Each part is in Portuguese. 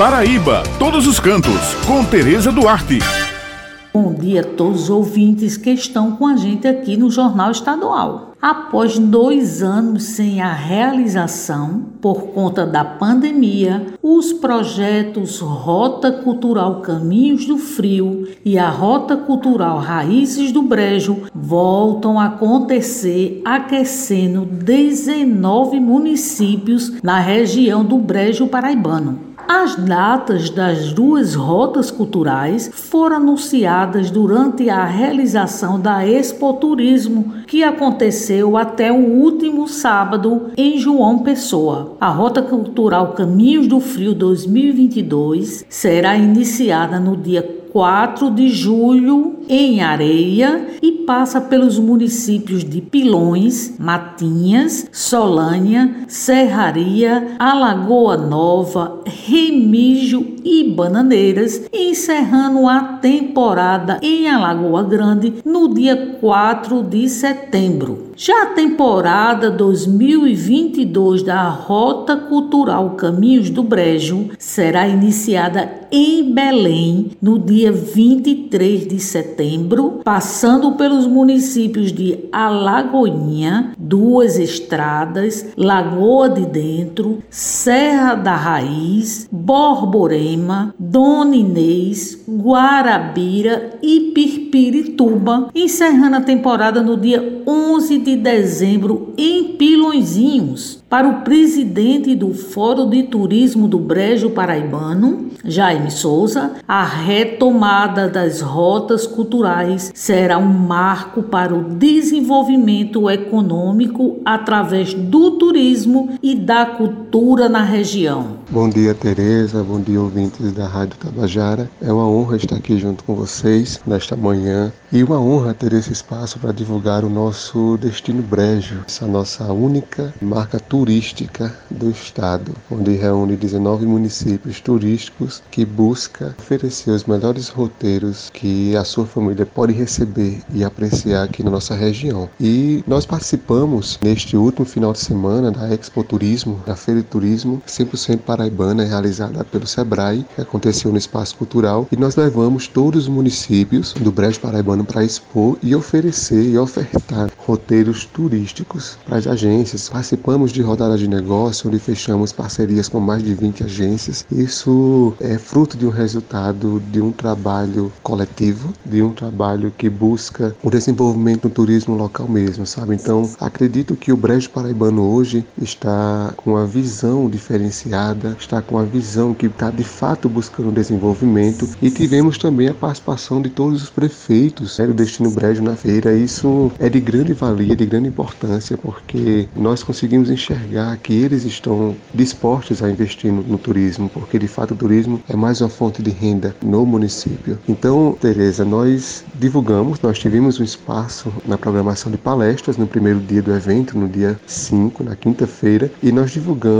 Paraíba, todos os cantos, com Tereza Duarte. Bom dia a todos os ouvintes que estão com a gente aqui no Jornal Estadual. Após dois anos sem a realização, por conta da pandemia, os projetos Rota Cultural Caminhos do Frio e a Rota Cultural Raízes do Brejo voltam a acontecer, aquecendo 19 municípios na região do Brejo Paraibano. As datas das duas rotas culturais foram anunciadas durante a realização da Expo Turismo, que aconteceu até o último sábado em João Pessoa. A Rota Cultural Caminhos do Frio 2022 será iniciada no dia 4 de julho em Areia e passa pelos municípios de Pilões, Matinhas, Solânia, Serraria, Alagoa Nova, Remígio e Bananeiras, encerrando a temporada em Alagoa Grande no dia 4 de setembro. Já a temporada 2022 da Rota Cultural Caminhos do Brejo será iniciada em Belém no dia 23 de setembro, passando pelos municípios de Alagoinha, Duas Estradas, Lagoa de Dentro, Serra da Raiz, Borborema, Dona Inês, Guarabira e Pirpirituba, encerrando a temporada no dia 11 de dezembro em Pilõezinhos. Para o presidente do Fórum de Turismo do Brejo Paraibano, Jaime Souza, a retomada das rotas culturais será um marco para o desenvolvimento econômico através do turismo e da cultura na região. Bom dia, Tereza. Bom dia, ouvintes da Rádio Tabajara. É uma honra estar aqui junto com vocês nesta manhã e uma honra ter esse espaço para divulgar o nosso Destino Brejo, essa nossa única marca turística do estado, onde reúne 19 municípios turísticos que busca oferecer os melhores roteiros que a sua família pode receber e apreciar aqui na nossa região. E nós participamos neste último final de semana da Expo Turismo, da Feira de Turismo, 100% paraibana, realizada pelo SEBRAE, que aconteceu no Espaço Cultural, e nós levamos todos os municípios do Brejo Paraibano ano para expor e oferecer e ofertar roteiros turísticos para as agências. Participamos de rodadas de negócio, onde fechamos parcerias com mais de 20 agências. Isso é fruto de um resultado de um trabalho coletivo, de um trabalho que busca o desenvolvimento do turismo local mesmo, sabe? Então, acredito que o Brejo Paraibano hoje está com uma visão diferenciada, está com uma visão que está de fato buscando desenvolvimento e tivemos também a participação de todos os prefeitos o Destino Brejo na feira. Isso é de grande valia, de grande importância, porque nós conseguimos enxergar que eles estão dispostos a investir no, no turismo, porque de fato o turismo é mais uma fonte de renda no município. Então, Tereza, nós divulgamos, nós tivemos um espaço na programação de palestras no primeiro dia do evento, no dia 5, na quinta-feira, e nós divulgamos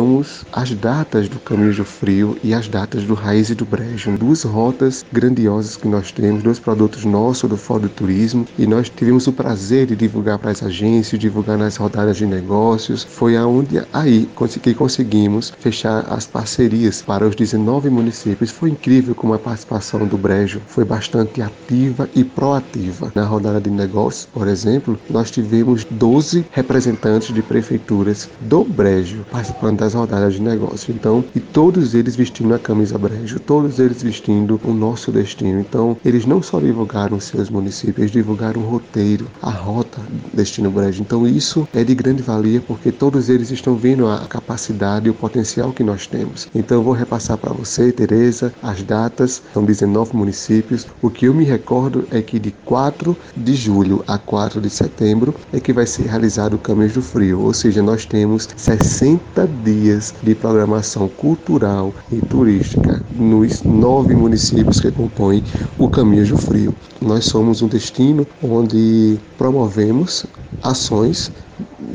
as datas do Caminho do Frio e as datas do Raiz e do Brejo, duas rotas grandiosas que nós temos, dois produtos nossos do Fórum do Turismo e nós tivemos o prazer de divulgar para as agências, divulgar nas rodadas de negócios. Foi aonde aí que conseguimos fechar as parcerias para os 19 municípios. Foi incrível como a participação do Brejo foi bastante ativa e proativa. Na rodada de negócios, por exemplo, nós tivemos 12 representantes de prefeituras do Brejo participando das rodadas de negócios. Então, e todos eles vestindo a camisa Brejo, todos eles vestindo o nosso destino. Então, eles não só divulgaram seus municípios, municípios divulgar um roteiro, a rota Destino Brejo. Então isso é de grande valia porque todos eles estão vendo a capacidade e o potencial que nós temos. Então eu vou repassar para você, Tereza, as datas, são 19 municípios. O que eu me recordo é que de 4 de julho a 4 de setembro é que vai ser realizado o Caminhos do Frio, ou seja, nós temos 60 dias de programação cultural e turística nos nove municípios que compõem o Caminhos do Frio. Nós somos um destino onde promovemos ações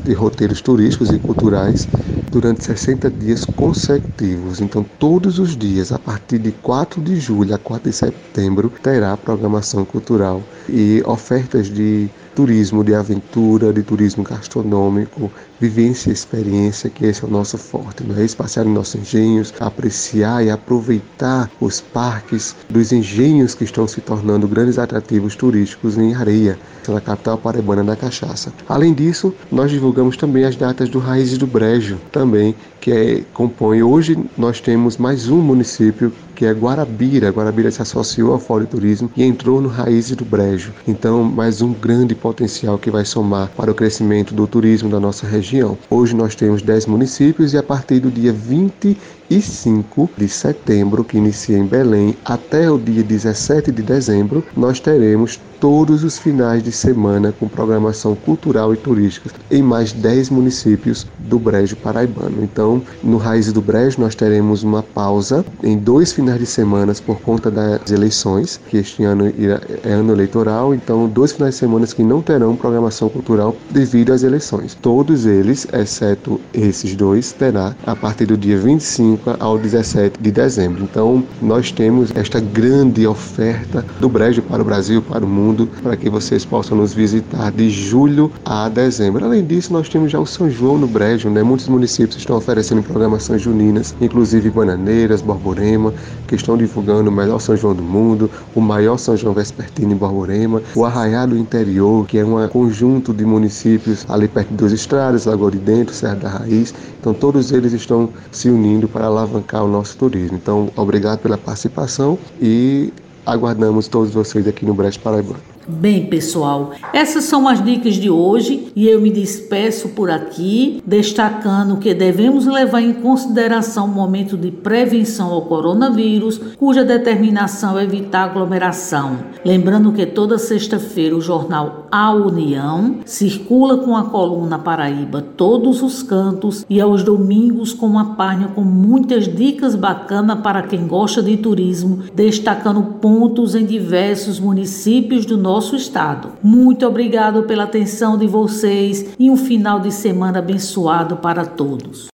de roteiros turísticos e culturais durante 60 dias consecutivos. Então, todos os dias, a partir de 4 de julho a 4 de setembro, terá programação cultural e ofertas de turismo de aventura, de turismo gastronômico, vivência e experiência, que esse é o nosso forte, não é? Espaciar em nossos engenhos, apreciar e aproveitar os parques dos engenhos que estão se tornando grandes atrativos turísticos em areia, na capital paraibana da cachaça. Além disso, nós divulgamos também as datas do Raízes do Brejo, também, que é, compõe. Hoje nós temos mais um município que é Guarabira. Guarabira se associou ao Fórum Turismo e entrou no Raízes do Brejo. Então, mais um grande potencial que vai somar para o crescimento do turismo da nossa região. Hoje nós temos 10 municípios e a partir do dia 25 de setembro, que inicia em Belém, até o dia 17 de dezembro, nós teremos todos os finais de semana com programação cultural e turística em mais 10 municípios do Brejo Paraibano. Então, no Raiz do Brejo, nós teremos uma pausa em dois finais de semana por conta das eleições, que este ano é ano eleitoral, então dois finais de semana que não terão programação cultural devido às eleições. Todos eles, exceto esses dois, terá a partir do dia 25 ao 17 de dezembro. Então, nós temos esta grande oferta do Brejo para o Brasil, para o mundo para que vocês possam nos visitar de julho a dezembro. Além disso, nós temos já o São João no Brejo, né? Muitos municípios estão oferecendo programações juninas, inclusive Bananeiras, Borborema, que estão divulgando o melhor São João do mundo, o maior São João Vespertino em Borborema, o Arraial do Interior, que é um conjunto de municípios ali perto Duas Estradas, Lagoa de Dentro, Serra da Raiz. Então, todos eles estão se unindo para alavancar o nosso turismo. Então, obrigado pela participação e Aguardamos todos vocês aqui no Brecht Paraibano. Bem, pessoal, essas são as dicas de hoje e eu me despeço por aqui, destacando que devemos levar em consideração o momento de prevenção ao coronavírus, cuja determinação é evitar aglomeração. Lembrando que toda sexta-feira o jornal A União circula com a coluna Paraíba todos os cantos e aos domingos com uma página com muitas dicas bacanas para quem gosta de turismo, destacando pontos em diversos municípios do nosso nosso estado. Muito obrigado pela atenção de vocês e um final de semana abençoado para todos.